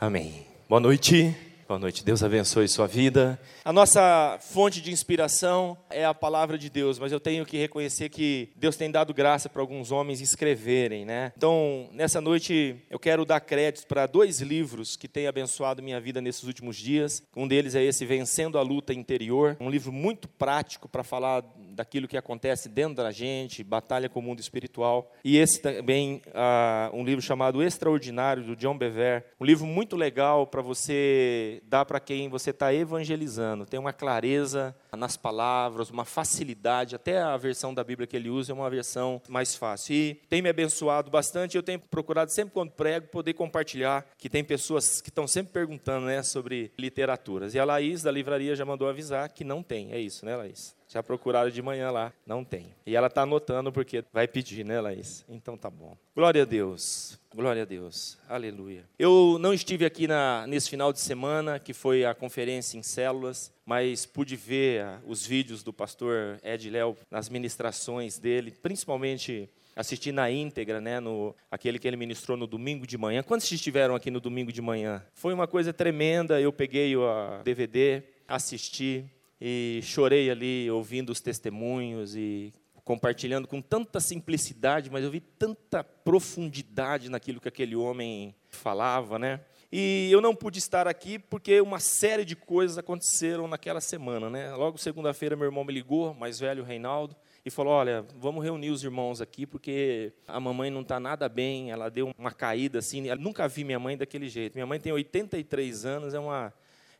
Amém. Boa noite. Boa noite. Deus abençoe sua vida. A nossa fonte de inspiração é a palavra de Deus, mas eu tenho que reconhecer que Deus tem dado graça para alguns homens escreverem, né? Então, nessa noite eu quero dar créditos para dois livros que têm abençoado minha vida nesses últimos dias. Um deles é esse Vencendo a Luta Interior, um livro muito prático para falar daquilo que acontece dentro da gente, batalha com o mundo espiritual. E esse também, uh, um livro chamado Extraordinário, do John Bever, um livro muito legal para você dar para quem você está evangelizando. Tem uma clareza nas palavras, uma facilidade, até a versão da Bíblia que ele usa é uma versão mais fácil. E tem me abençoado bastante, eu tenho procurado sempre quando prego poder compartilhar, que tem pessoas que estão sempre perguntando né, sobre literaturas. E a Laís, da livraria, já mandou avisar que não tem, é isso, né, Laís? Já procuraram de manhã lá, não tem. E ela está anotando porque vai pedir, né, Laís? Então tá bom. Glória a Deus, glória a Deus, aleluia. Eu não estive aqui na, nesse final de semana, que foi a conferência em células, mas pude ver ah, os vídeos do pastor Ed Léo nas ministrações dele, principalmente assisti na íntegra, né, no aquele que ele ministrou no domingo de manhã. Quantos estiveram aqui no domingo de manhã? Foi uma coisa tremenda. Eu peguei o DVD, assisti e chorei ali ouvindo os testemunhos e compartilhando com tanta simplicidade, mas eu vi tanta profundidade naquilo que aquele homem falava, né? E eu não pude estar aqui porque uma série de coisas aconteceram naquela semana, né? Logo segunda-feira meu irmão me ligou, mais velho, Reinaldo, e falou: Olha, vamos reunir os irmãos aqui porque a mamãe não está nada bem, ela deu uma caída assim. Eu nunca vi minha mãe daquele jeito. Minha mãe tem 83 anos, é uma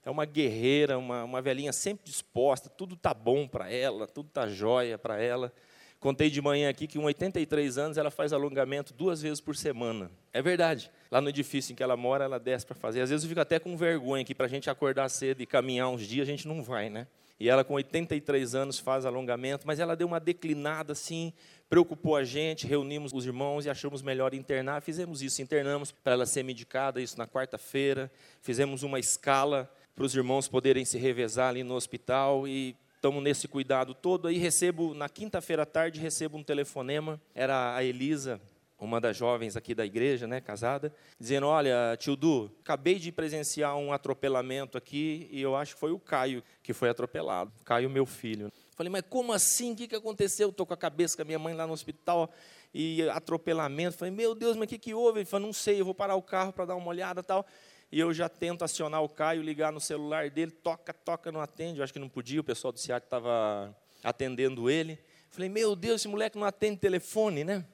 é uma guerreira, uma, uma velhinha sempre disposta, tudo tá bom para ela, tudo tá jóia para ela. Contei de manhã aqui que com 83 anos ela faz alongamento duas vezes por semana. É verdade. Lá no edifício em que ela mora, ela desce para fazer. Às vezes eu fico até com vergonha que para a gente acordar cedo e caminhar uns dias, a gente não vai, né? E ela com 83 anos faz alongamento, mas ela deu uma declinada assim, preocupou a gente, reunimos os irmãos e achamos melhor internar. Fizemos isso, internamos para ela ser medicada, isso na quarta-feira. Fizemos uma escala para os irmãos poderem se revezar ali no hospital e estamos nesse cuidado todo. Aí recebo, na quinta-feira à tarde, recebo um telefonema, era a Elisa, uma das jovens aqui da igreja, né, casada, dizendo, olha, tio Du, acabei de presenciar um atropelamento aqui e eu acho que foi o Caio que foi atropelado, Caio, meu filho. Falei, mas como assim? O que, que aconteceu? Estou com a cabeça com a minha mãe lá no hospital e atropelamento. Falei, meu Deus, mas o que, que houve? Ele falou, não sei, eu vou parar o carro para dar uma olhada tal e eu já tento acionar o Caio, ligar no celular dele, toca, toca, não atende. Eu acho que não podia, o pessoal do SEAT estava atendendo ele. Falei, meu Deus, esse moleque não atende telefone, né?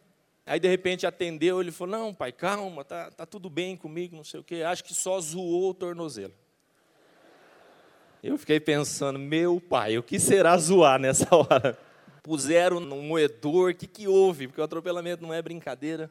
Aí de repente atendeu, ele falou: Não, pai, calma, tá, tá tudo bem comigo, não sei o quê. Acho que só zoou o tornozelo. Eu fiquei pensando, meu pai, o que será zoar nessa hora? Puseram no moedor, o que, que houve? Porque o atropelamento não é brincadeira.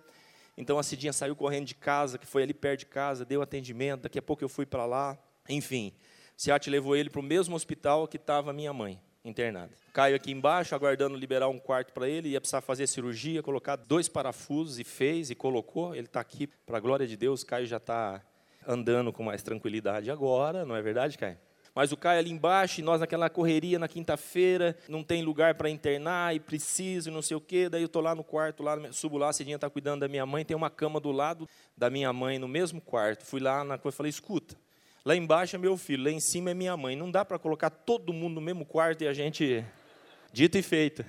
Então a Cidinha saiu correndo de casa, que foi ali perto de casa, deu atendimento. Daqui a pouco eu fui para lá. Enfim, Ciate levou ele para o mesmo hospital que estava minha mãe, internada. Caio aqui embaixo, aguardando liberar um quarto para ele. Ia precisar fazer cirurgia, colocar dois parafusos e fez e colocou. Ele está aqui, para a glória de Deus. Caio já está andando com mais tranquilidade agora, não é verdade, Caio? Mas o Caio ali embaixo, e nós naquela correria na quinta-feira, não tem lugar para internar e preciso, não sei o quê. Daí eu estou lá no quarto, lá, subo lá, a Cidinha está cuidando da minha mãe, tem uma cama do lado da minha mãe, no mesmo quarto. Fui lá na coisa e falei, escuta, lá embaixo é meu filho, lá em cima é minha mãe. Não dá para colocar todo mundo no mesmo quarto e a gente. Dito e feito.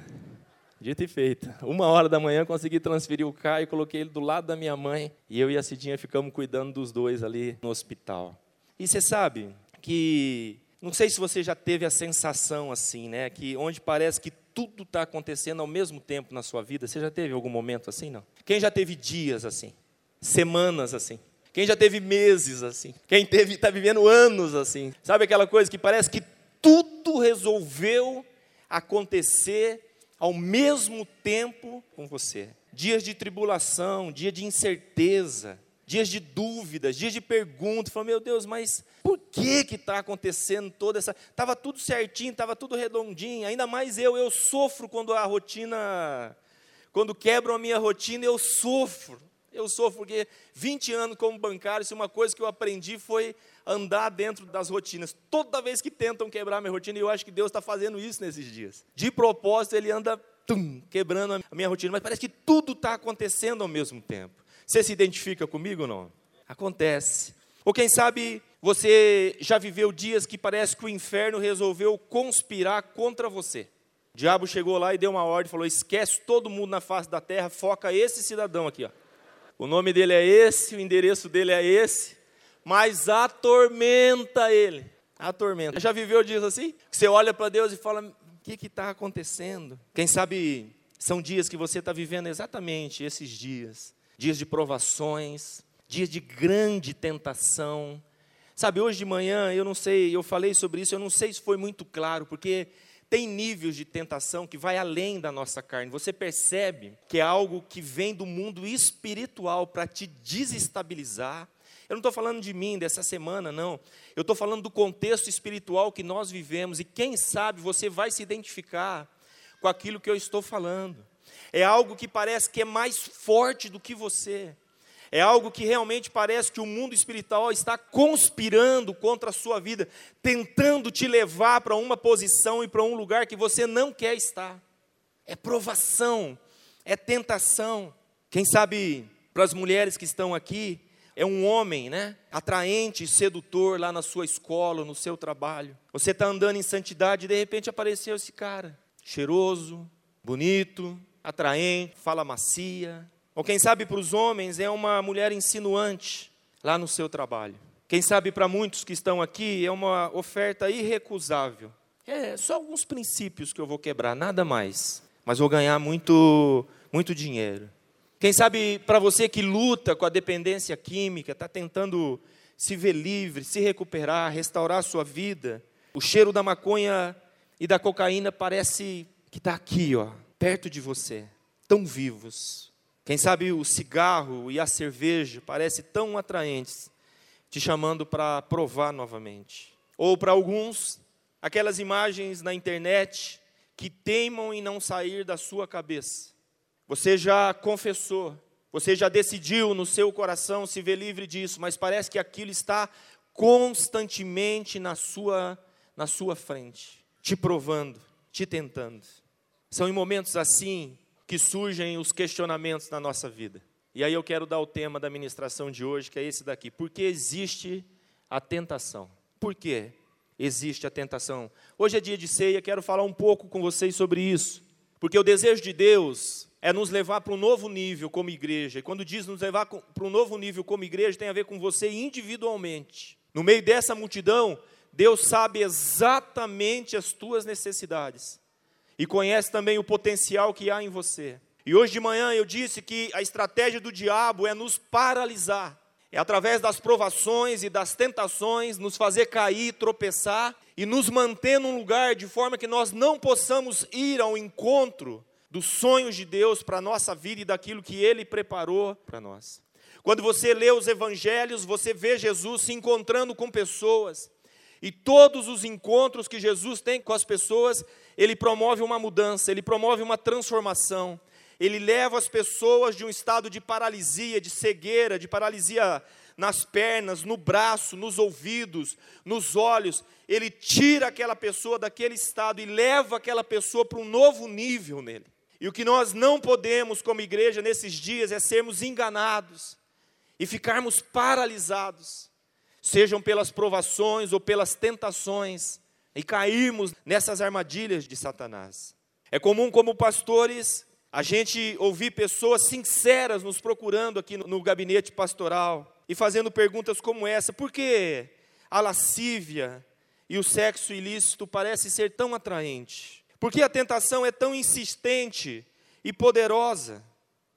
Dito e feito. Uma hora da manhã consegui transferir o Caio, coloquei ele do lado da minha mãe e eu e a Cidinha ficamos cuidando dos dois ali no hospital. E você sabe, que não sei se você já teve a sensação assim, né, que onde parece que tudo está acontecendo ao mesmo tempo na sua vida. Você já teve algum momento assim, não? Quem já teve dias assim, semanas assim? Quem já teve meses assim? Quem teve está vivendo anos assim? Sabe aquela coisa que parece que tudo resolveu acontecer ao mesmo tempo com você? Dias de tribulação, dia de incerteza, dias de dúvidas, dias de perguntas. Falou, meu Deus, mas por que que está acontecendo toda essa... Estava tudo certinho, estava tudo redondinho. Ainda mais eu, eu sofro quando a rotina... Quando quebram a minha rotina, eu sofro. Eu sofro porque 20 anos como bancário, se uma coisa que eu aprendi foi andar dentro das rotinas. Toda vez que tentam quebrar minha rotina, e eu acho que Deus está fazendo isso nesses dias. De propósito, Ele anda tum, quebrando a minha rotina, mas parece que tudo está acontecendo ao mesmo tempo. Você se identifica comigo ou não? Acontece. Ou quem sabe você já viveu dias que parece que o inferno resolveu conspirar contra você. O diabo chegou lá e deu uma ordem, falou: esquece todo mundo na face da terra, foca esse cidadão aqui. Ó. O nome dele é esse, o endereço dele é esse, mas atormenta ele. Atormenta. Já viveu dias assim? Você olha para Deus e fala: o que está acontecendo? Quem sabe são dias que você está vivendo exatamente esses dias dias de provações, dias de grande tentação. Sabe, hoje de manhã, eu não sei, eu falei sobre isso, eu não sei se foi muito claro, porque tem níveis de tentação que vai além da nossa carne. Você percebe que é algo que vem do mundo espiritual para te desestabilizar. Eu não estou falando de mim, dessa semana, não. Eu estou falando do contexto espiritual que nós vivemos. E quem sabe você vai se identificar com aquilo que eu estou falando. É algo que parece que é mais forte do que você. É algo que realmente parece que o mundo espiritual está conspirando contra a sua vida, tentando te levar para uma posição e para um lugar que você não quer estar. É provação, é tentação. Quem sabe para as mulheres que estão aqui, é um homem, né? Atraente, sedutor lá na sua escola, no seu trabalho. Você está andando em santidade e de repente apareceu esse cara, cheiroso, bonito, atraente, fala macia, ou quem sabe para os homens é uma mulher insinuante lá no seu trabalho. Quem sabe para muitos que estão aqui é uma oferta irrecusável. É só alguns princípios que eu vou quebrar, nada mais. Mas vou ganhar muito, muito dinheiro. Quem sabe para você que luta com a dependência química, está tentando se ver livre, se recuperar, restaurar a sua vida. O cheiro da maconha e da cocaína parece que está aqui, ó, perto de você, tão vivos. Quem sabe o cigarro e a cerveja parecem tão atraentes, te chamando para provar novamente. Ou para alguns, aquelas imagens na internet que teimam em não sair da sua cabeça. Você já confessou, você já decidiu no seu coração se ver livre disso, mas parece que aquilo está constantemente na sua na sua frente, te provando, te tentando. São em momentos assim que surgem os questionamentos na nossa vida. E aí eu quero dar o tema da ministração de hoje, que é esse daqui. Por que existe a tentação? Por que existe a tentação? Hoje é dia de ceia, quero falar um pouco com vocês sobre isso. Porque o desejo de Deus é nos levar para um novo nível como igreja. E quando diz nos levar para um novo nível como igreja, tem a ver com você individualmente. No meio dessa multidão, Deus sabe exatamente as tuas necessidades e conhece também o potencial que há em você. E hoje de manhã eu disse que a estratégia do diabo é nos paralisar. É através das provações e das tentações nos fazer cair, tropeçar e nos manter num lugar de forma que nós não possamos ir ao encontro dos sonhos de Deus para a nossa vida e daquilo que Ele preparou para nós. Quando você lê os evangelhos, você vê Jesus se encontrando com pessoas, e todos os encontros que Jesus tem com as pessoas, ele promove uma mudança, ele promove uma transformação. Ele leva as pessoas de um estado de paralisia, de cegueira, de paralisia nas pernas, no braço, nos ouvidos, nos olhos. Ele tira aquela pessoa daquele estado e leva aquela pessoa para um novo nível nele. E o que nós não podemos, como igreja, nesses dias, é sermos enganados e ficarmos paralisados sejam pelas provações ou pelas tentações, e cairmos nessas armadilhas de Satanás. É comum, como pastores, a gente ouvir pessoas sinceras nos procurando aqui no, gabinete pastoral e fazendo perguntas como essa: por que a lascívia e o sexo ilícito parecem ser tão atraentes? Por que a tentação é tão insistente e poderosa?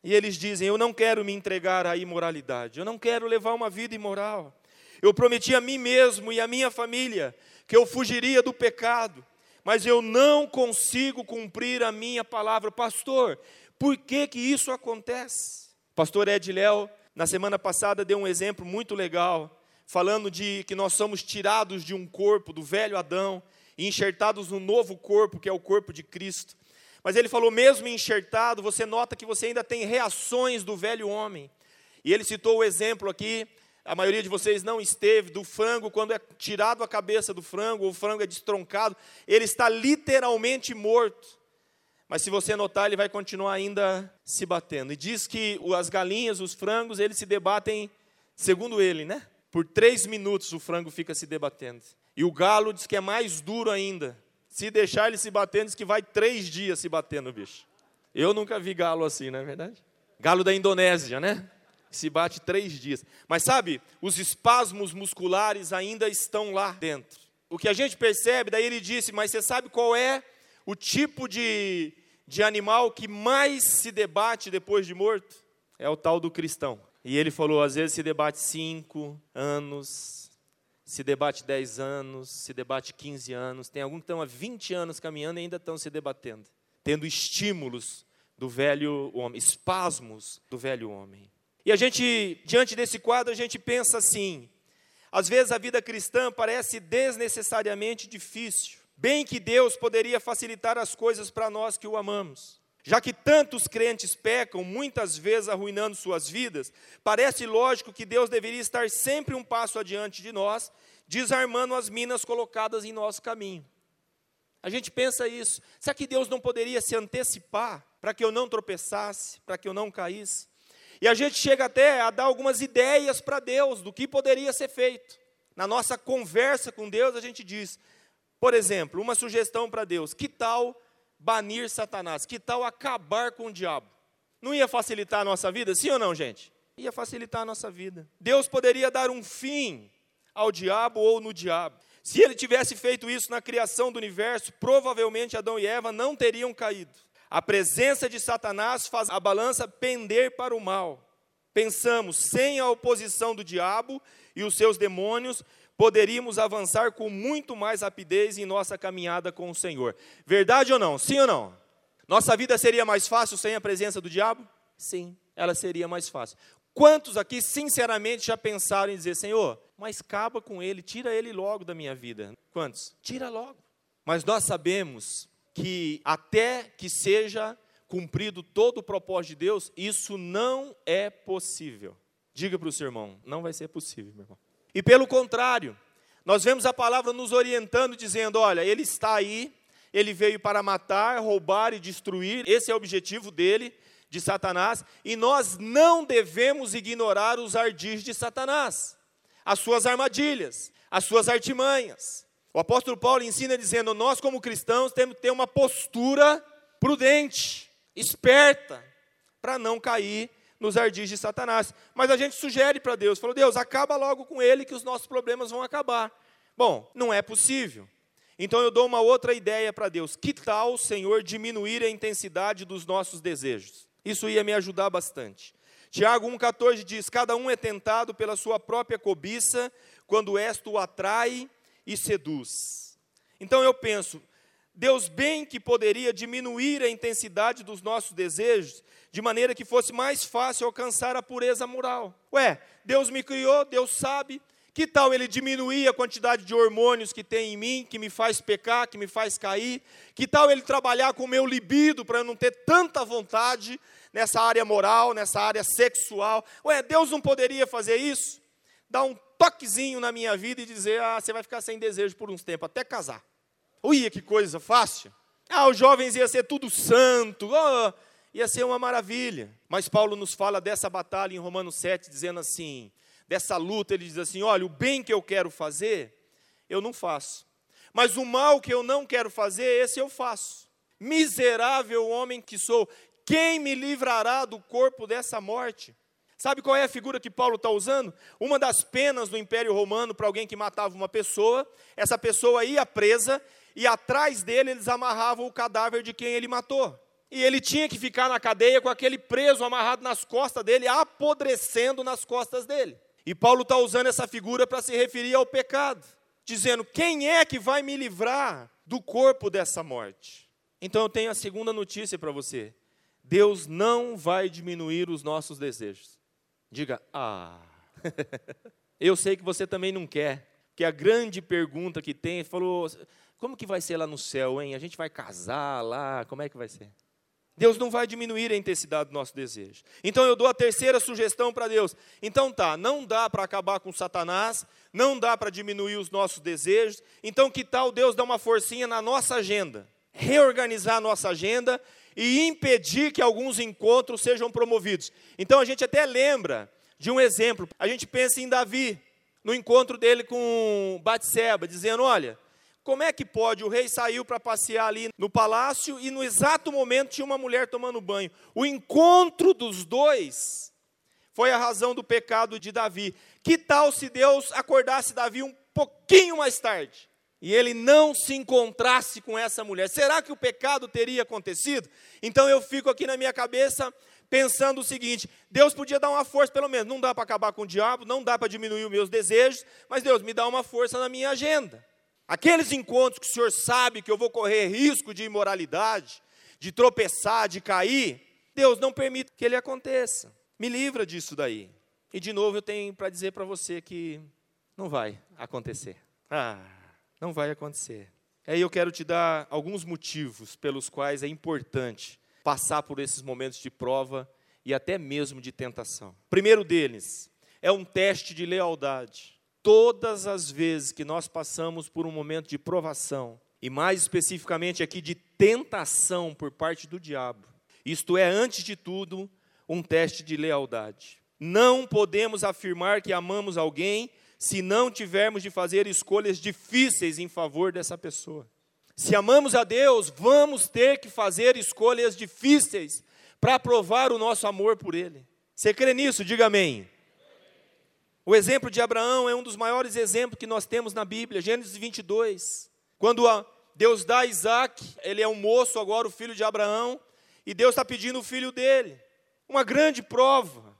E eles dizem: Eu não quero me entregar à imoralidade, eu não quero levar uma vida imoral. Eu prometi a mim mesmo e à minha família que eu fugiria do pecado, mas eu não consigo cumprir a minha palavra. Pastor, por que que isso acontece? Pastor Ed Léo, na semana passada, deu um exemplo muito legal, falando de que nós somos tirados de um corpo, do velho Adão, e enxertados no novo corpo, que é o corpo de Cristo. Mas ele falou, mesmo enxertado, você nota que você ainda tem reações do velho homem. E ele citou o exemplo aqui a maioria de vocês não esteve, do frango, quando é tirado a cabeça do frango, ou o frango é destroncado, ele está literalmente morto. Mas se você notar, ele vai continuar ainda se batendo. E diz que as galinhas, os frangos, eles se debatem segundo ele, né? por três minutos o frango fica se debatendo. E o galo diz que é mais duro ainda. Se deixar ele se batendo, diz que vai três dias se batendo, bicho. Eu nunca vi galo assim, não é verdade? Galo da Indonésia, né? Se bate três dias. Mas sabe, os espasmos musculares ainda estão lá dentro. O que a gente percebe, daí ele disse, mas você sabe qual é o tipo de, de animal que mais se debate depois de morto? É o tal do cristão. E ele falou, às vezes se debate cinco anos, se debate dez anos, se debate quinze anos. Tem alguns que estão há 20 anos caminhando e ainda estão se debatendo, tendo estímulos do velho homem, espasmos do velho homem. E a gente, diante desse quadro, a gente pensa assim: às vezes a vida cristã parece desnecessariamente difícil, bem que Deus poderia facilitar as coisas para nós que o amamos. Já que tantos crentes pecam, muitas vezes arruinando suas vidas, parece lógico que Deus deveria estar sempre um passo adiante de nós, desarmando as minas colocadas em nosso caminho. A gente pensa isso. Será que Deus não poderia se antecipar para que eu não tropeçasse, para que eu não caísse? E a gente chega até a dar algumas ideias para Deus do que poderia ser feito. Na nossa conversa com Deus, a gente diz, por exemplo, uma sugestão para Deus: que tal banir Satanás? Que tal acabar com o diabo? Não ia facilitar a nossa vida, sim ou não, gente? Ia facilitar a nossa vida. Deus poderia dar um fim ao diabo ou no diabo. Se ele tivesse feito isso na criação do universo, provavelmente Adão e Eva não teriam caído. A presença de Satanás faz a balança pender para o mal. Pensamos, sem a oposição do diabo e os seus demônios, poderíamos avançar com muito mais rapidez em nossa caminhada com o Senhor. Verdade ou não? Sim ou não? Nossa vida seria mais fácil sem a presença do diabo? Sim, ela seria mais fácil. Quantos aqui, sinceramente, já pensaram em dizer, Senhor, mas acaba com ele, tira ele logo da minha vida? Quantos? Tira logo. Mas nós sabemos que até que seja cumprido todo o propósito de Deus, isso não é possível. Diga para o seu irmão, não vai ser possível, meu irmão. E pelo contrário, nós vemos a palavra nos orientando, dizendo: olha, ele está aí, ele veio para matar, roubar e destruir, esse é o objetivo dele, de Satanás, e nós não devemos ignorar os ardis de Satanás, as suas armadilhas, as suas artimanhas. O apóstolo Paulo ensina dizendo: nós, como cristãos, temos que ter uma postura prudente, esperta, para não cair nos ardis de Satanás. Mas a gente sugere para Deus: falou, Deus, acaba logo com ele, que os nossos problemas vão acabar. Bom, não é possível. Então eu dou uma outra ideia para Deus: que tal, Senhor, diminuir a intensidade dos nossos desejos? Isso ia me ajudar bastante. Tiago 1,14 diz: Cada um é tentado pela sua própria cobiça, quando esta o atrai e seduz. Então eu penso, Deus bem que poderia diminuir a intensidade dos nossos desejos, de maneira que fosse mais fácil alcançar a pureza moral. Ué, Deus me criou, Deus sabe, que tal ele diminuir a quantidade de hormônios que tem em mim, que me faz pecar, que me faz cair? Que tal ele trabalhar com o meu libido para eu não ter tanta vontade nessa área moral, nessa área sexual? Ué, Deus não poderia fazer isso? Dar um toquezinho na minha vida e dizer: ah, você vai ficar sem desejo por uns tempos, até casar. Ui, que coisa fácil. Ah, os jovens ia ser tudo santo, oh, ia ser uma maravilha. Mas Paulo nos fala dessa batalha em Romanos 7, dizendo assim: dessa luta, ele diz assim: olha, o bem que eu quero fazer, eu não faço. Mas o mal que eu não quero fazer, esse eu faço. Miserável homem que sou, quem me livrará do corpo dessa morte? Sabe qual é a figura que Paulo está usando? Uma das penas do Império Romano para alguém que matava uma pessoa, essa pessoa ia presa e atrás dele eles amarravam o cadáver de quem ele matou. E ele tinha que ficar na cadeia com aquele preso amarrado nas costas dele, apodrecendo nas costas dele. E Paulo está usando essa figura para se referir ao pecado, dizendo: quem é que vai me livrar do corpo dessa morte? Então eu tenho a segunda notícia para você: Deus não vai diminuir os nossos desejos. Diga, ah. eu sei que você também não quer, que a grande pergunta que tem, falou, como que vai ser lá no céu, hein? A gente vai casar lá, como é que vai ser? Deus não vai diminuir a intensidade do nosso desejo. Então eu dou a terceira sugestão para Deus. Então tá, não dá para acabar com Satanás, não dá para diminuir os nossos desejos. Então que tal Deus dar uma forcinha na nossa agenda? Reorganizar a nossa agenda e impedir que alguns encontros sejam promovidos. Então a gente até lembra de um exemplo. A gente pensa em Davi, no encontro dele com Batseba, dizendo: Olha, como é que pode? O rei saiu para passear ali no palácio e no exato momento tinha uma mulher tomando banho. O encontro dos dois foi a razão do pecado de Davi. Que tal se Deus acordasse Davi um pouquinho mais tarde? E ele não se encontrasse com essa mulher. Será que o pecado teria acontecido? Então eu fico aqui na minha cabeça pensando o seguinte: Deus podia dar uma força, pelo menos, não dá para acabar com o diabo, não dá para diminuir os meus desejos, mas Deus me dá uma força na minha agenda. Aqueles encontros que o Senhor sabe que eu vou correr risco de imoralidade, de tropeçar, de cair, Deus não permite que ele aconteça. Me livra disso daí. E de novo eu tenho para dizer para você que não vai acontecer. Ah, não vai acontecer. Aí eu quero te dar alguns motivos pelos quais é importante passar por esses momentos de prova e até mesmo de tentação. primeiro deles é um teste de lealdade. Todas as vezes que nós passamos por um momento de provação, e mais especificamente aqui de tentação por parte do diabo, isto é, antes de tudo, um teste de lealdade. Não podemos afirmar que amamos alguém se não tivermos de fazer escolhas difíceis em favor dessa pessoa. Se amamos a Deus, vamos ter que fazer escolhas difíceis para provar o nosso amor por Ele. Você crê nisso? Diga amém. O exemplo de Abraão é um dos maiores exemplos que nós temos na Bíblia, Gênesis 22. Quando Deus dá a Isaac, ele é um moço agora, o filho de Abraão, e Deus está pedindo o filho dele. Uma grande prova.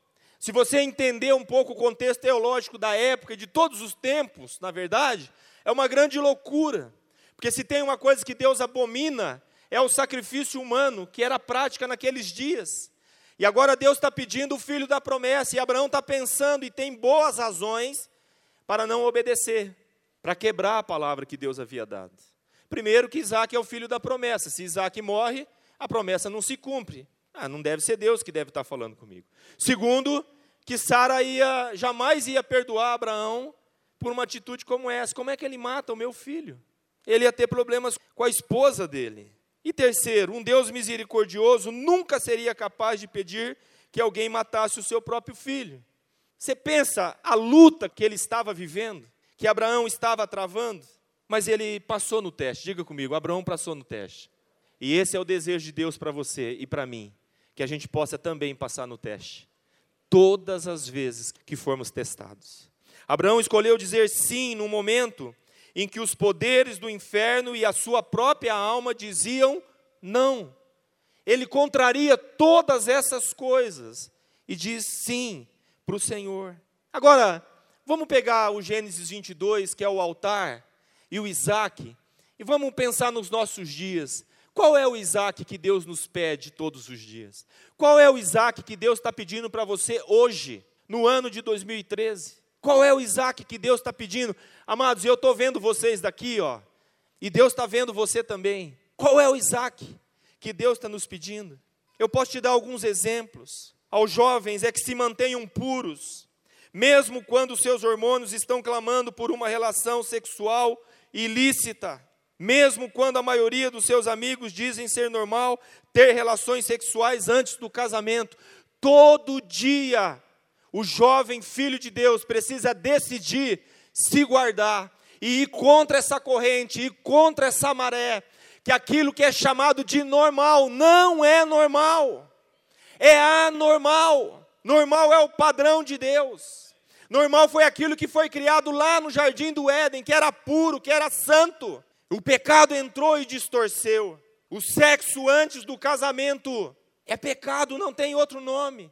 Se você entender um pouco o contexto teológico da época de todos os tempos, na verdade, é uma grande loucura. Porque se tem uma coisa que Deus abomina, é o sacrifício humano, que era prática naqueles dias. E agora Deus está pedindo o filho da promessa, e Abraão está pensando e tem boas razões para não obedecer, para quebrar a palavra que Deus havia dado. Primeiro, que Isaac é o filho da promessa. Se Isaac morre, a promessa não se cumpre. Ah, não deve ser Deus que deve estar falando comigo. Segundo, que Sara ia, jamais ia perdoar Abraão por uma atitude como essa. Como é que ele mata o meu filho? ele ia ter problemas com a esposa dele. E terceiro, um Deus misericordioso nunca seria capaz de pedir que alguém matasse o seu próprio filho. Você pensa a luta que ele estava vivendo, que Abraão estava travando, mas ele passou no teste. Diga comigo, Abraão passou no teste. E esse é o desejo de Deus para você e para mim, que a gente possa também passar no teste. Todas as vezes que formos testados. Abraão escolheu dizer sim no momento em que os poderes do inferno e a sua própria alma diziam não. Ele contraria todas essas coisas e diz sim para o Senhor. Agora, vamos pegar o Gênesis 22, que é o altar, e o Isaac, e vamos pensar nos nossos dias. Qual é o Isaac que Deus nos pede todos os dias? Qual é o Isaac que Deus está pedindo para você hoje, no ano de 2013? Qual é o Isaac que Deus está pedindo? Amados, eu estou vendo vocês daqui, ó, e Deus está vendo você também. Qual é o Isaac que Deus está nos pedindo? Eu posso te dar alguns exemplos. Aos jovens é que se mantenham puros, mesmo quando seus hormônios estão clamando por uma relação sexual ilícita, mesmo quando a maioria dos seus amigos dizem ser normal ter relações sexuais antes do casamento. Todo dia o jovem filho de Deus precisa decidir se guardar e ir contra essa corrente, ir contra essa maré, que aquilo que é chamado de normal não é normal, é anormal. Normal é o padrão de Deus. Normal foi aquilo que foi criado lá no jardim do Éden, que era puro, que era santo. O pecado entrou e distorceu. O sexo antes do casamento é pecado, não tem outro nome.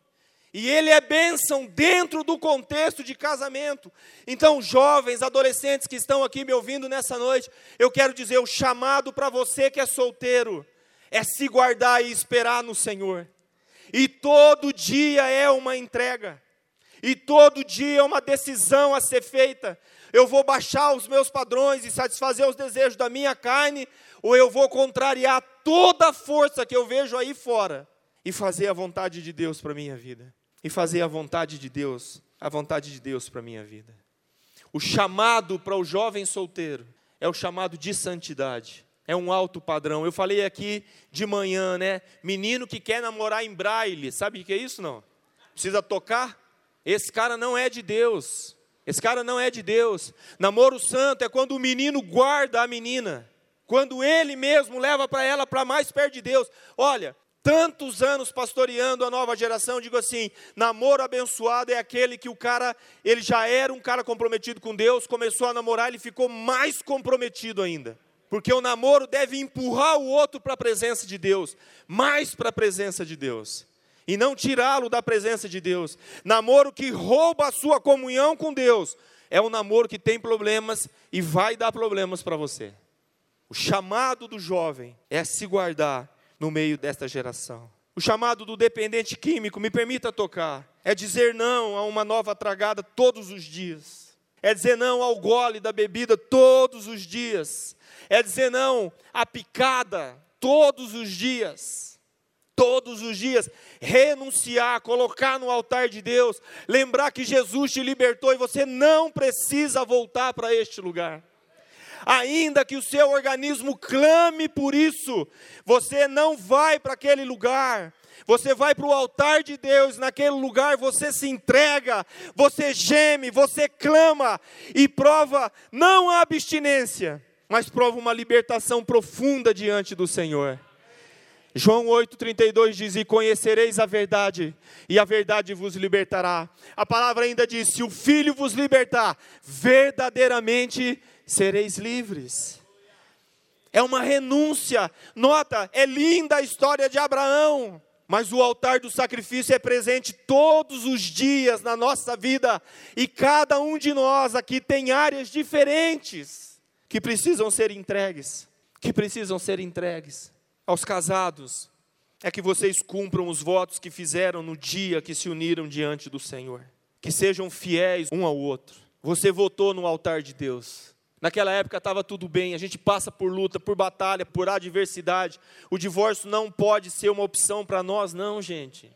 E ele é bênção dentro do contexto de casamento. Então, jovens, adolescentes que estão aqui me ouvindo nessa noite, eu quero dizer: o chamado para você que é solteiro é se guardar e esperar no Senhor. E todo dia é uma entrega, e todo dia é uma decisão a ser feita. Eu vou baixar os meus padrões e satisfazer os desejos da minha carne, ou eu vou contrariar toda a força que eu vejo aí fora e fazer a vontade de Deus para a minha vida e fazer a vontade de Deus, a vontade de Deus para a minha vida. O chamado para o jovem solteiro é o chamado de santidade. É um alto padrão. Eu falei aqui de manhã, né? Menino que quer namorar em braille. Sabe o que é isso não? Precisa tocar? Esse cara não é de Deus. Esse cara não é de Deus. Namoro santo é quando o menino guarda a menina. Quando ele mesmo leva para ela para mais perto de Deus. Olha, tantos anos pastoreando a nova geração, digo assim, namoro abençoado é aquele que o cara, ele já era um cara comprometido com Deus, começou a namorar, ele ficou mais comprometido ainda. Porque o namoro deve empurrar o outro para a presença de Deus, mais para a presença de Deus e não tirá-lo da presença de Deus. Namoro que rouba a sua comunhão com Deus é um namoro que tem problemas e vai dar problemas para você. O chamado do jovem é se guardar no meio desta geração. O chamado do dependente químico, me permita tocar, é dizer não a uma nova tragada todos os dias. É dizer não ao gole da bebida todos os dias. É dizer não à picada todos os dias todos os dias, renunciar, colocar no altar de Deus, lembrar que Jesus te libertou e você não precisa voltar para este lugar. Ainda que o seu organismo clame por isso, você não vai para aquele lugar. Você vai para o altar de Deus, naquele lugar você se entrega, você geme, você clama e prova não a abstinência, mas prova uma libertação profunda diante do Senhor. João 8,32 diz: E conhecereis a verdade, e a verdade vos libertará. A palavra ainda diz: Se o Filho vos libertar, verdadeiramente sereis livres. É uma renúncia. Nota, é linda a história de Abraão, mas o altar do sacrifício é presente todos os dias na nossa vida, e cada um de nós aqui tem áreas diferentes que precisam ser entregues. Que precisam ser entregues aos casados é que vocês cumpram os votos que fizeram no dia que se uniram diante do Senhor. Que sejam fiéis um ao outro. Você votou no altar de Deus. Naquela época estava tudo bem, a gente passa por luta, por batalha, por adversidade. O divórcio não pode ser uma opção para nós, não, gente.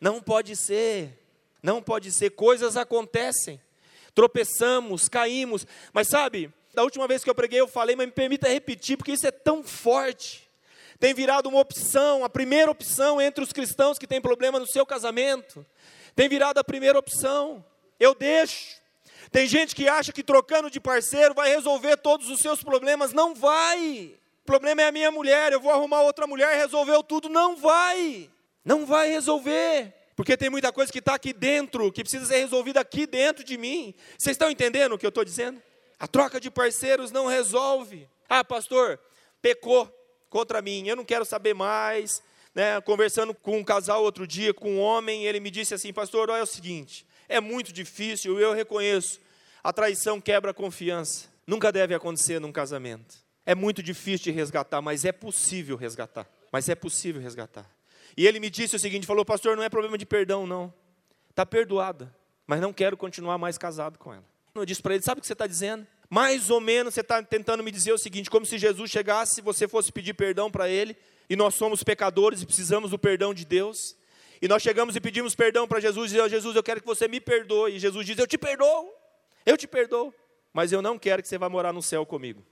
Não pode ser. Não pode ser. Coisas acontecem. Tropeçamos, caímos. Mas sabe, da última vez que eu preguei, eu falei, mas me permita repetir, porque isso é tão forte tem virado uma opção, a primeira opção entre os cristãos que têm problema no seu casamento. Tem virado a primeira opção. Eu deixo. Tem gente que acha que trocando de parceiro vai resolver todos os seus problemas. Não vai. O problema é a minha mulher, eu vou arrumar outra mulher, resolveu tudo. Não vai. Não vai resolver. Porque tem muita coisa que está aqui dentro, que precisa ser resolvida aqui dentro de mim. Vocês estão entendendo o que eu estou dizendo? A troca de parceiros não resolve. Ah, pastor, pecou contra mim, eu não quero saber mais. Né? Conversando com um casal outro dia, com um homem, ele me disse assim: Pastor, olha é o seguinte, é muito difícil, eu reconheço, a traição quebra a confiança. Nunca deve acontecer num casamento. É muito difícil de resgatar, mas é possível resgatar. Mas é possível resgatar. E ele me disse o seguinte: falou, pastor, não é problema de perdão, não. Está perdoada, mas não quero continuar mais casado com ela. Eu disse para ele: sabe o que você está dizendo? Mais ou menos você está tentando me dizer o seguinte: como se Jesus chegasse, você fosse pedir perdão para Ele, e nós somos pecadores e precisamos do perdão de Deus. E nós chegamos e pedimos perdão para Jesus, e dizemos: Jesus, eu quero que você me perdoe. E Jesus diz: Eu te perdoo, eu te perdoo, mas eu não quero que você vá morar no céu comigo.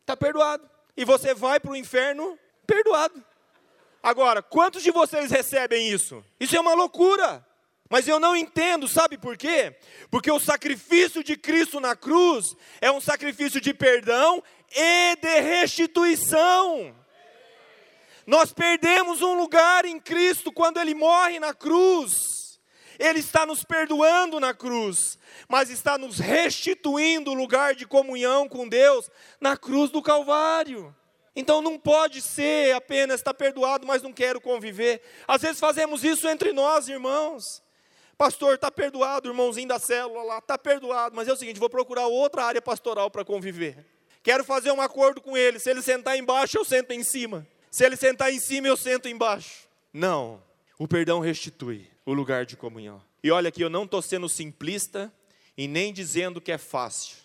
Está perdoado. E você vai para o inferno perdoado. Agora, quantos de vocês recebem isso? Isso é uma loucura. Mas eu não entendo, sabe por quê? Porque o sacrifício de Cristo na cruz é um sacrifício de perdão e de restituição. Nós perdemos um lugar em Cristo quando Ele morre na cruz. Ele está nos perdoando na cruz, mas está nos restituindo o lugar de comunhão com Deus na cruz do Calvário. Então não pode ser apenas está perdoado, mas não quero conviver. Às vezes fazemos isso entre nós, irmãos. Pastor, está perdoado, irmãozinho da célula lá, está perdoado, mas é o seguinte: vou procurar outra área pastoral para conviver. Quero fazer um acordo com ele. Se ele sentar embaixo, eu sento em cima. Se ele sentar em cima, eu sento embaixo. Não. O perdão restitui o lugar de comunhão. E olha aqui, eu não estou sendo simplista e nem dizendo que é fácil,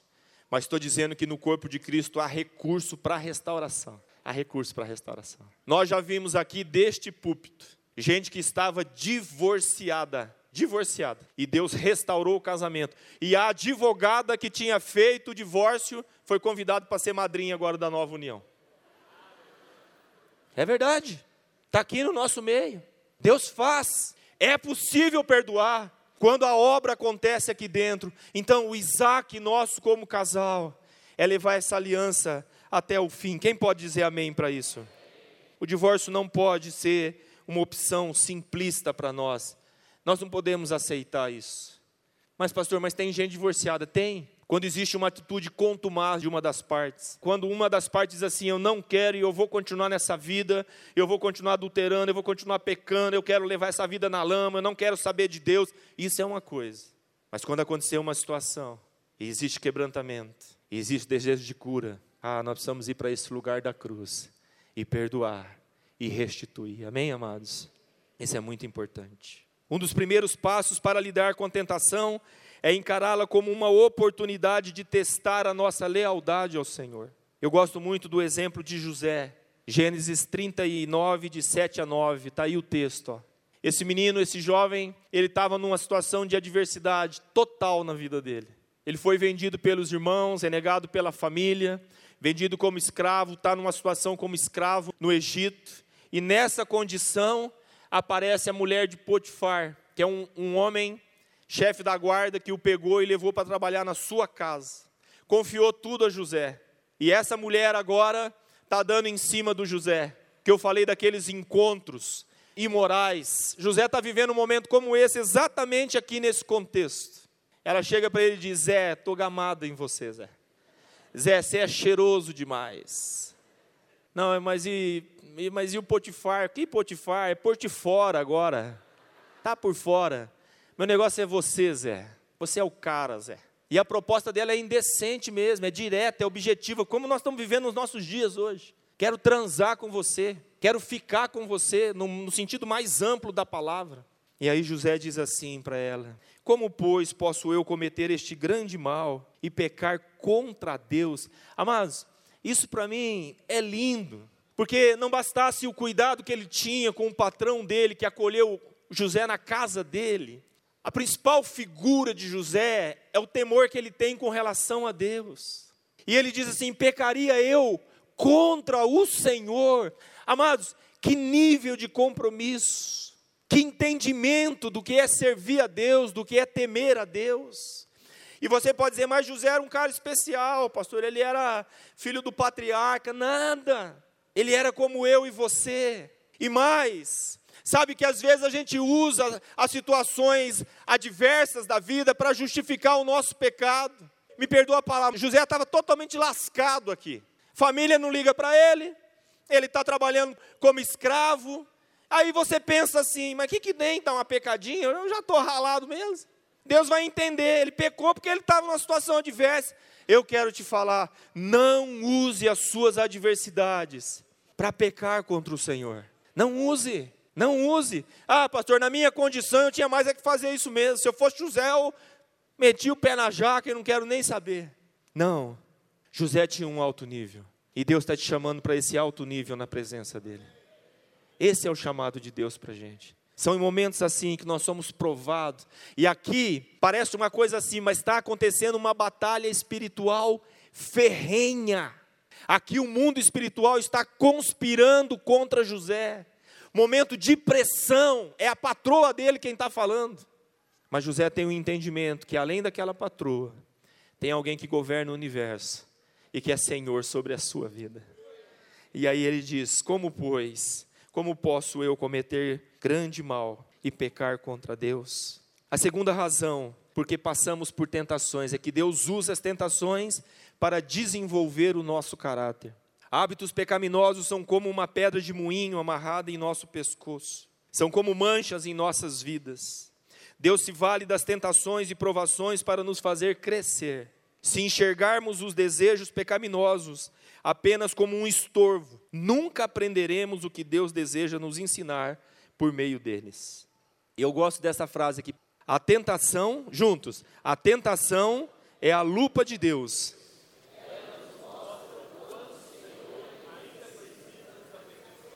mas estou dizendo que no corpo de Cristo há recurso para restauração. Há recurso para restauração. Nós já vimos aqui deste púlpito gente que estava divorciada divorciada. E Deus restaurou o casamento. E a advogada que tinha feito o divórcio foi convidada para ser madrinha agora da nova união. É verdade. Está aqui no nosso meio. Deus faz. É possível perdoar. quando a obra acontece aqui dentro, então o Isaac, nosso como casal, é levar essa aliança até o fim. Quem pode dizer amém para isso? O divórcio não pode ser uma opção simplista para nós. Nós não podemos aceitar isso. Mas, pastor, mas tem gente divorciada? Tem. Quando existe uma atitude contumaz de uma das partes. Quando uma das partes diz assim: Eu não quero e eu vou continuar nessa vida, eu vou continuar adulterando, eu vou continuar pecando, eu quero levar essa vida na lama, eu não quero saber de Deus. Isso é uma coisa. Mas quando acontecer uma situação e existe quebrantamento, e existe desejo de cura, ah, nós precisamos ir para esse lugar da cruz e perdoar e restituir. Amém, amados? Isso é muito importante. Um dos primeiros passos para lidar com a tentação é encará-la como uma oportunidade de testar a nossa lealdade ao Senhor. Eu gosto muito do exemplo de José, Gênesis 39, de 7 a 9, está aí o texto. Ó. Esse menino, esse jovem, ele estava numa situação de adversidade total na vida dele. Ele foi vendido pelos irmãos, renegado pela família, vendido como escravo, está numa situação como escravo no Egito. E nessa condição aparece a mulher de Potifar, que é um, um homem chefe da guarda que o pegou e levou para trabalhar na sua casa. Confiou tudo a José. E essa mulher agora está dando em cima do José. Que eu falei daqueles encontros imorais. José está vivendo um momento como esse, exatamente aqui nesse contexto. Ela chega para ele e diz: Zé, estou gamada em você, Zé. Zé, você é cheiroso demais. Não, mas e, mas e o Potifar? Que Potifar? É por fora agora. Está por fora. Meu negócio é você, Zé. Você é o cara, Zé. E a proposta dela é indecente mesmo, é direta, é objetiva, como nós estamos vivendo nos nossos dias hoje. Quero transar com você, quero ficar com você, no, no sentido mais amplo da palavra. E aí José diz assim para ela: Como, pois, posso eu cometer este grande mal e pecar contra Deus? Amados, isso para mim é lindo, porque não bastasse o cuidado que ele tinha com o patrão dele, que acolheu José na casa dele, a principal figura de José é o temor que ele tem com relação a Deus. E ele diz assim: pecaria eu contra o Senhor. Amados, que nível de compromisso, que entendimento do que é servir a Deus, do que é temer a Deus. E você pode dizer, mas José era um cara especial, pastor, ele era filho do patriarca. Nada, ele era como eu e você. E mais, Sabe que às vezes a gente usa as situações adversas da vida para justificar o nosso pecado. Me perdoa a palavra, José estava totalmente lascado aqui. Família não liga para ele, ele está trabalhando como escravo. Aí você pensa assim, mas que que nem está uma pecadinha? Eu já estou ralado mesmo. Deus vai entender, ele pecou porque ele estava numa situação adversa. Eu quero te falar, não use as suas adversidades para pecar contra o Senhor. Não use. Não use. Ah, pastor, na minha condição eu tinha mais é que fazer isso mesmo. Se eu fosse José, eu meti o pé na jaca e não quero nem saber. Não. José tinha um alto nível. E Deus está te chamando para esse alto nível na presença dEle. Esse é o chamado de Deus para a gente. São em momentos assim que nós somos provados. E aqui parece uma coisa assim, mas está acontecendo uma batalha espiritual ferrenha. Aqui o mundo espiritual está conspirando contra José momento de pressão, é a patroa dele quem está falando. Mas José tem um entendimento que além daquela patroa, tem alguém que governa o universo e que é senhor sobre a sua vida. E aí ele diz: Como, pois, como posso eu cometer grande mal e pecar contra Deus? A segunda razão, porque passamos por tentações, é que Deus usa as tentações para desenvolver o nosso caráter. Hábitos pecaminosos são como uma pedra de moinho amarrada em nosso pescoço, são como manchas em nossas vidas. Deus se vale das tentações e provações para nos fazer crescer. Se enxergarmos os desejos pecaminosos apenas como um estorvo, nunca aprenderemos o que Deus deseja nos ensinar por meio deles. Eu gosto dessa frase aqui. A tentação, juntos, a tentação é a lupa de Deus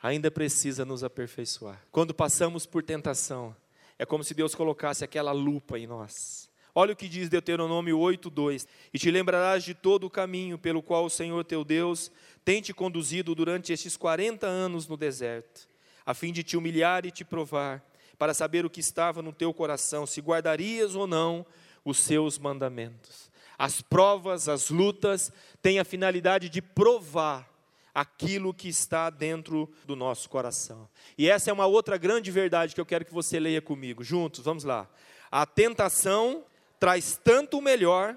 ainda precisa nos aperfeiçoar. Quando passamos por tentação, é como se Deus colocasse aquela lupa em nós. Olha o que diz Deuteronômio 8:2: E te lembrarás de todo o caminho pelo qual o Senhor teu Deus tem te conduzido durante estes 40 anos no deserto, a fim de te humilhar e te provar, para saber o que estava no teu coração, se guardarias ou não os seus mandamentos. As provas, as lutas têm a finalidade de provar aquilo que está dentro do nosso coração. E essa é uma outra grande verdade que eu quero que você leia comigo, juntos, vamos lá. A tentação traz tanto o melhor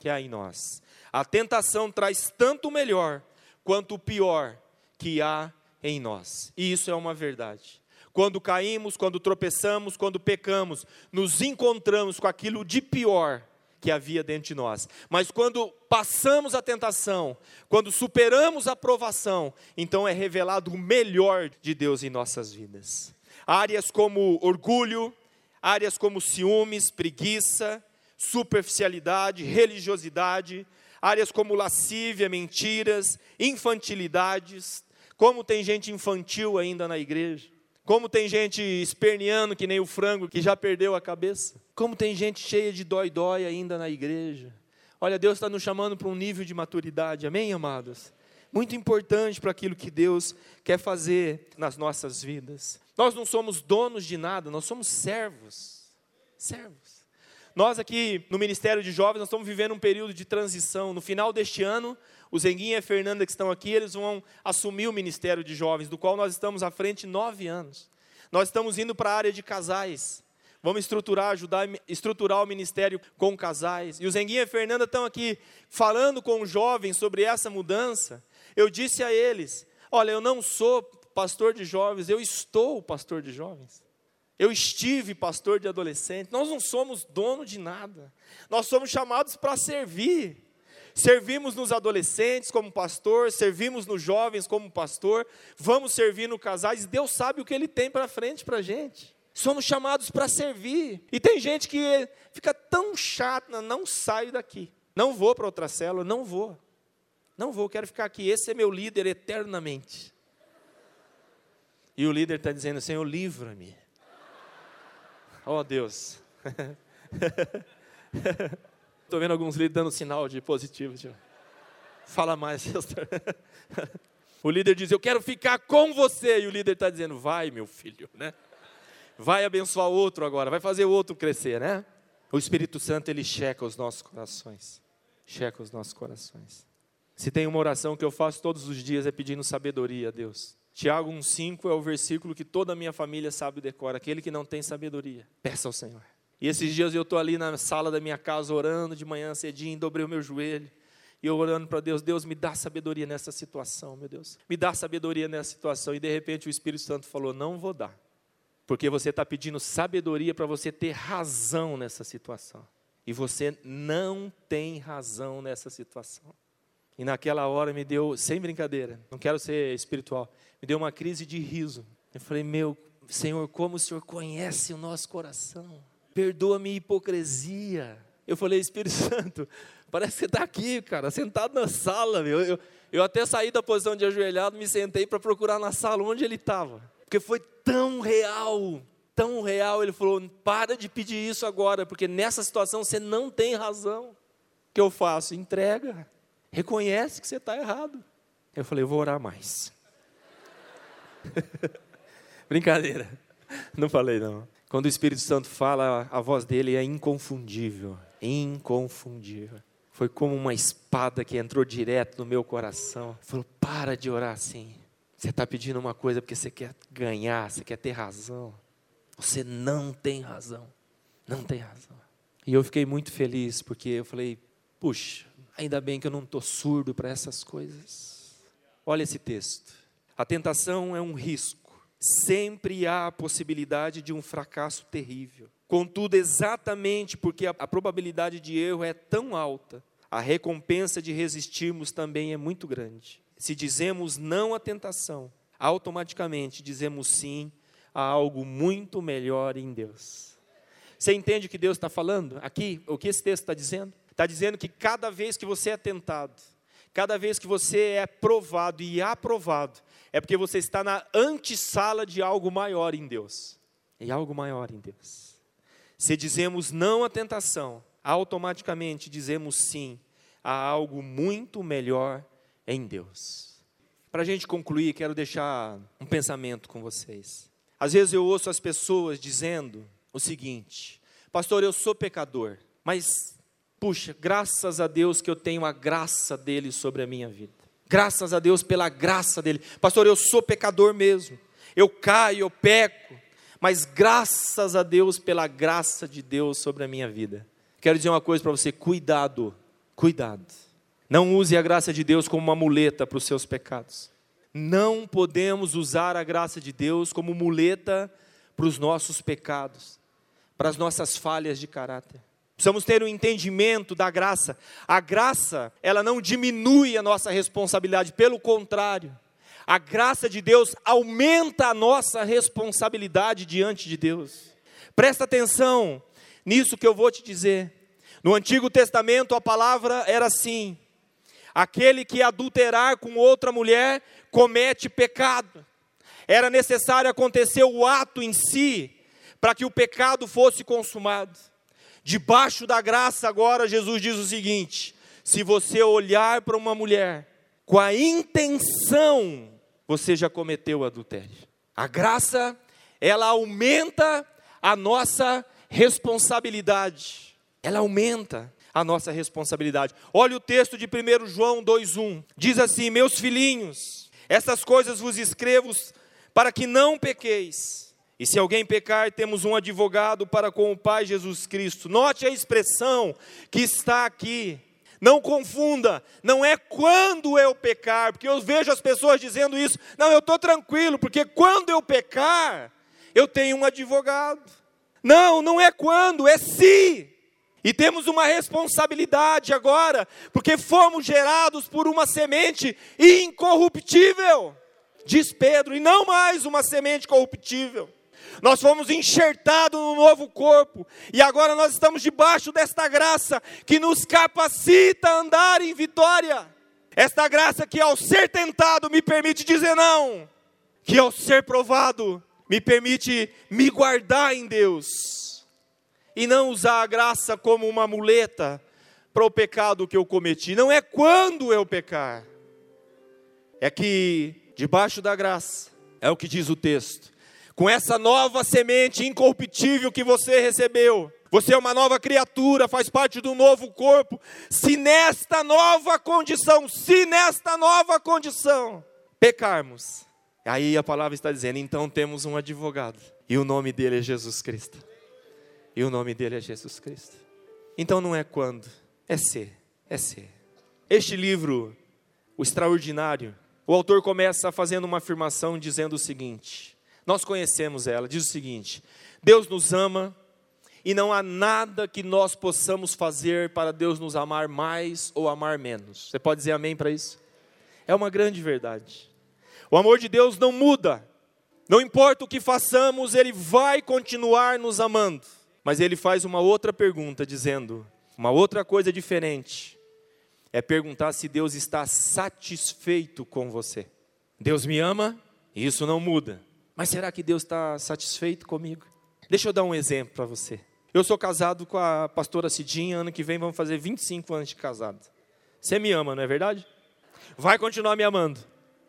que há em nós. A tentação traz tanto o melhor quanto o pior que há em nós. E isso é uma verdade. Quando caímos, quando tropeçamos, quando pecamos, nos encontramos com aquilo de pior que havia dentro de nós. Mas quando passamos a tentação, quando superamos a provação, então é revelado o melhor de Deus em nossas vidas. Áreas como orgulho, áreas como ciúmes, preguiça, superficialidade, religiosidade, áreas como lascívia, mentiras, infantilidades. Como tem gente infantil ainda na igreja. Como tem gente esperneando que nem o frango que já perdeu a cabeça. Como tem gente cheia de dói-dói ainda na igreja. Olha, Deus está nos chamando para um nível de maturidade, amém, amados? Muito importante para aquilo que Deus quer fazer nas nossas vidas. Nós não somos donos de nada, nós somos servos. Servos. Nós aqui no Ministério de Jovens, nós estamos vivendo um período de transição. No final deste ano, o Zenguinha e a Fernanda que estão aqui, eles vão assumir o Ministério de Jovens, do qual nós estamos à frente nove anos. Nós estamos indo para a área de casais. Vamos estruturar, ajudar estruturar o ministério com casais. E o Zenguinha e a Fernanda estão aqui falando com os jovens sobre essa mudança. Eu disse a eles: Olha, eu não sou pastor de jovens, eu estou pastor de jovens. Eu estive pastor de adolescentes. Nós não somos dono de nada. Nós somos chamados para servir. Servimos nos adolescentes como pastor, servimos nos jovens como pastor, vamos servir no casais, Deus sabe o que Ele tem para frente para a gente. Somos chamados para servir. E tem gente que fica tão chata, não saio daqui. Não vou para outra célula, não vou. Não vou, quero ficar aqui. Esse é meu líder eternamente. E o líder está dizendo: Senhor, livra-me. Oh Deus. Estou vendo alguns líderes dando sinal de positivo. Tipo. Fala mais. O líder diz: Eu quero ficar com você. E o líder está dizendo: Vai, meu filho, né? Vai abençoar outro agora, vai fazer outro crescer, né? O Espírito Santo, ele checa os nossos corações. Checa os nossos corações. Se tem uma oração que eu faço todos os dias é pedindo sabedoria a Deus. Tiago 1,5 é o versículo que toda a minha família sabe e decora. Aquele que não tem sabedoria, peça ao Senhor. E esses dias eu estou ali na sala da minha casa orando de manhã cedinho, dobrei o meu joelho. E eu orando para Deus, Deus me dá sabedoria nessa situação, meu Deus. Me dá sabedoria nessa situação. E de repente o Espírito Santo falou: Não vou dar. Porque você está pedindo sabedoria para você ter razão nessa situação. E você não tem razão nessa situação. E naquela hora me deu, sem brincadeira, não quero ser espiritual, deu uma crise de riso. Eu falei: Meu Senhor, como o Senhor conhece o nosso coração perdoa minha hipocrisia. Eu falei, Espírito Santo, parece que você está aqui, cara, sentado na sala. Meu. Eu, eu até saí da posição de ajoelhado, me sentei para procurar na sala onde ele estava. Porque foi tão real, tão real. Ele falou: para de pedir isso agora, porque nessa situação você não tem razão. O que eu faço? Entrega. Reconhece que você está errado. Eu falei: eu vou orar mais. Brincadeira. Não falei, não. Quando o Espírito Santo fala, a voz dele é inconfundível, inconfundível. Foi como uma espada que entrou direto no meu coração. Falou: para de orar assim. Você está pedindo uma coisa porque você quer ganhar, você quer ter razão. Você não tem razão. Não tem razão. E eu fiquei muito feliz porque eu falei: puxa, ainda bem que eu não estou surdo para essas coisas. Olha esse texto. A tentação é um risco sempre há a possibilidade de um fracasso terrível. Contudo, exatamente porque a, a, probabilidade de erro é tão alta, a recompensa de resistirmos também é muito grande. Se dizemos não à tentação, automaticamente dizemos sim a algo muito melhor em Deus. Você entende o que Deus está falando aqui? O que esse texto está dizendo? Está dizendo que cada vez que você é tentado, cada vez que você é provado e aprovado, é porque você está na antessala de algo maior em Deus. E algo maior em Deus. Se dizemos não à tentação, automaticamente dizemos sim a algo muito melhor em Deus. Para a gente concluir, quero deixar um pensamento com vocês. Às vezes eu ouço as pessoas dizendo o seguinte: Pastor, eu sou pecador, mas, puxa, graças a Deus que eu tenho a graça dele sobre a minha vida. Graças a Deus pela graça dele. Pastor, eu sou pecador mesmo. Eu caio, eu peco, mas graças a Deus pela graça de Deus sobre a minha vida. Quero dizer uma coisa para você: cuidado, cuidado. Não use a graça de Deus como uma muleta para os seus pecados. Não podemos usar a graça de Deus como muleta para os nossos pecados, para as nossas falhas de caráter. Precisamos ter um entendimento da graça. A graça, ela não diminui a nossa responsabilidade, pelo contrário. A graça de Deus aumenta a nossa responsabilidade diante de Deus. Presta atenção nisso que eu vou te dizer. No Antigo Testamento a palavra era assim: Aquele que adulterar com outra mulher comete pecado. Era necessário acontecer o ato em si para que o pecado fosse consumado. Debaixo da graça, agora, Jesus diz o seguinte: se você olhar para uma mulher com a intenção, você já cometeu adultério. A graça, ela aumenta a nossa responsabilidade. Ela aumenta a nossa responsabilidade. Olha o texto de 1 João 2,1. Diz assim: Meus filhinhos, essas coisas vos escrevo para que não pequeis. E se alguém pecar, temos um advogado para com o Pai Jesus Cristo. Note a expressão que está aqui. Não confunda, não é quando eu pecar, porque eu vejo as pessoas dizendo isso. Não, eu estou tranquilo, porque quando eu pecar, eu tenho um advogado. Não, não é quando, é se. E temos uma responsabilidade agora, porque fomos gerados por uma semente incorruptível, diz Pedro, e não mais uma semente corruptível. Nós fomos enxertados no novo corpo, e agora nós estamos debaixo desta graça que nos capacita a andar em vitória. Esta graça que ao ser tentado me permite dizer não, que ao ser provado me permite me guardar em Deus e não usar a graça como uma muleta para o pecado que eu cometi. Não é quando eu pecar, é que debaixo da graça, é o que diz o texto, com essa nova semente incorruptível que você recebeu, você é uma nova criatura, faz parte do novo corpo. Se nesta nova condição, se nesta nova condição pecarmos, aí a palavra está dizendo, então temos um advogado, e o nome dele é Jesus Cristo. E o nome dele é Jesus Cristo. Então não é quando, é ser, é ser. Este livro, o extraordinário, o autor começa fazendo uma afirmação dizendo o seguinte: Nós conhecemos ela, diz o seguinte: Deus nos ama e não há nada que nós possamos fazer para Deus nos amar mais ou amar menos. Você pode dizer amém para isso? É uma grande verdade. O amor de Deus não muda. Não importa o que façamos, ele vai continuar nos amando. Mas ele faz uma outra pergunta, dizendo: uma outra coisa diferente. É perguntar se Deus está satisfeito com você. Deus me ama isso não muda. Mas será que Deus está satisfeito comigo? Deixa eu dar um exemplo para você. Eu sou casado com a pastora Cidinha, ano que vem vamos fazer 25 anos de casado. Você me ama, não é verdade? Vai continuar me amando.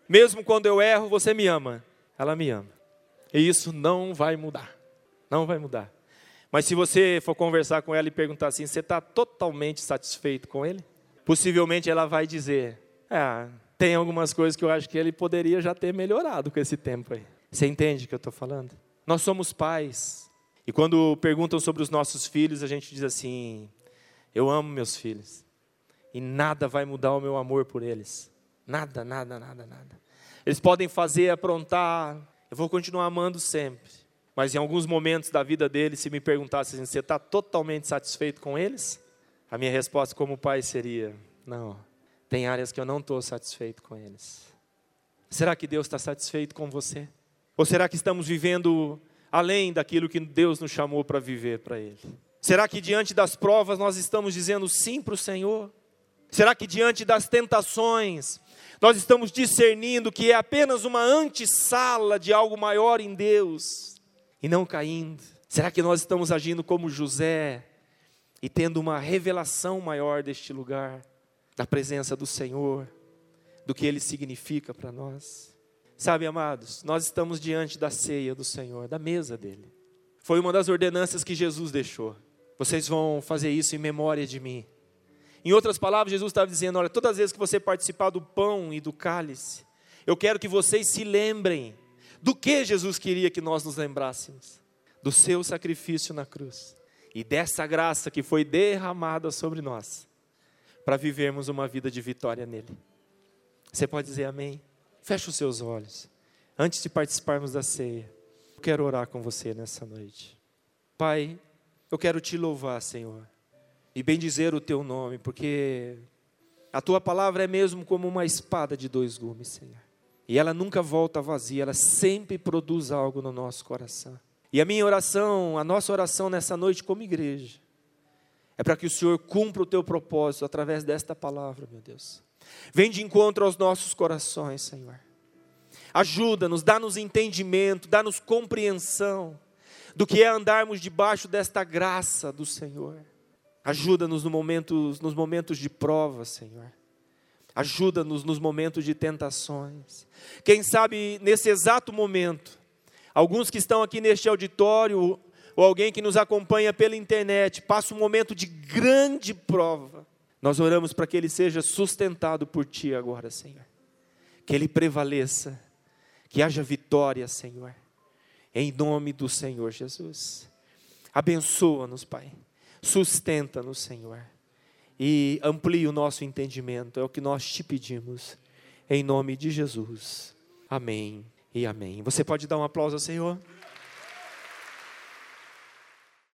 Mesmo quando eu erro, você me ama. Ela me ama. E isso não vai mudar. Não vai mudar. Mas se você for conversar com ela e perguntar assim, você está totalmente satisfeito com ele? Possivelmente ela vai dizer, é, tem algumas coisas que eu acho que ele poderia já ter melhorado com esse tempo aí. Você entende o que eu estou falando? Nós somos pais. E quando perguntam sobre os nossos filhos, a gente diz assim: Eu amo meus filhos. E nada vai mudar o meu amor por eles. Nada, nada, nada, nada. Eles podem fazer, aprontar. Eu vou continuar amando sempre. Mas em alguns momentos da vida deles, se me perguntasse assim, você está totalmente satisfeito com eles? A minha resposta como pai seria: não, tem áreas que eu não estou satisfeito com eles. Será que Deus está satisfeito com você? Ou será que estamos vivendo além daquilo que Deus nos chamou para viver para Ele? Será que diante das provas nós estamos dizendo sim para o Senhor? Será que diante das tentações nós estamos discernindo que é apenas uma antessala de algo maior em Deus? e não caindo? Será que nós estamos agindo como José e tendo uma revelação maior deste lugar, da presença do Senhor, do que ele significa para nós. Sabe, amados, nós estamos diante da ceia do Senhor, da mesa dele. Foi uma das ordenanças que Jesus deixou. Vocês vão fazer isso em memória de mim. Em outras palavras, Jesus estava dizendo: olha, todas as vezes que você participar do pão e do cálice, eu quero que vocês se lembrem do que Jesus queria que nós nos lembrássemos: do seu sacrifício na cruz e dessa graça que foi derramada sobre nós, para vivermos uma vida de vitória nele. Você pode dizer amém? Feche os seus olhos. Antes de participarmos da ceia, eu quero orar com você nessa noite. Pai, eu quero te louvar, Senhor, e bendizer o teu nome, porque a tua palavra é mesmo como uma espada de dois gumes, Senhor. E ela nunca volta vazia, ela sempre produz algo no nosso coração. E a minha oração, a nossa oração nessa noite como igreja, é para que o Senhor cumpra o teu propósito através desta palavra, meu Deus. Vem de encontro aos nossos corações, Senhor. Ajuda-nos, dá-nos entendimento, dá-nos compreensão do que é andarmos debaixo desta graça do Senhor. Ajuda-nos no momentos, nos momentos de prova, Senhor. Ajuda-nos nos momentos de tentações. Quem sabe nesse exato momento, alguns que estão aqui neste auditório, ou alguém que nos acompanha pela internet, passa um momento de grande prova. Nós oramos para que ele seja sustentado por Ti agora, Senhor. Que ele prevaleça, que haja vitória, Senhor. Em nome do Senhor Jesus. Abençoa-nos, Pai. Sustenta-nos, Senhor e amplie o nosso entendimento. É o que nós te pedimos, em nome de Jesus. Amém e amém. Você pode dar um aplauso ao Senhor?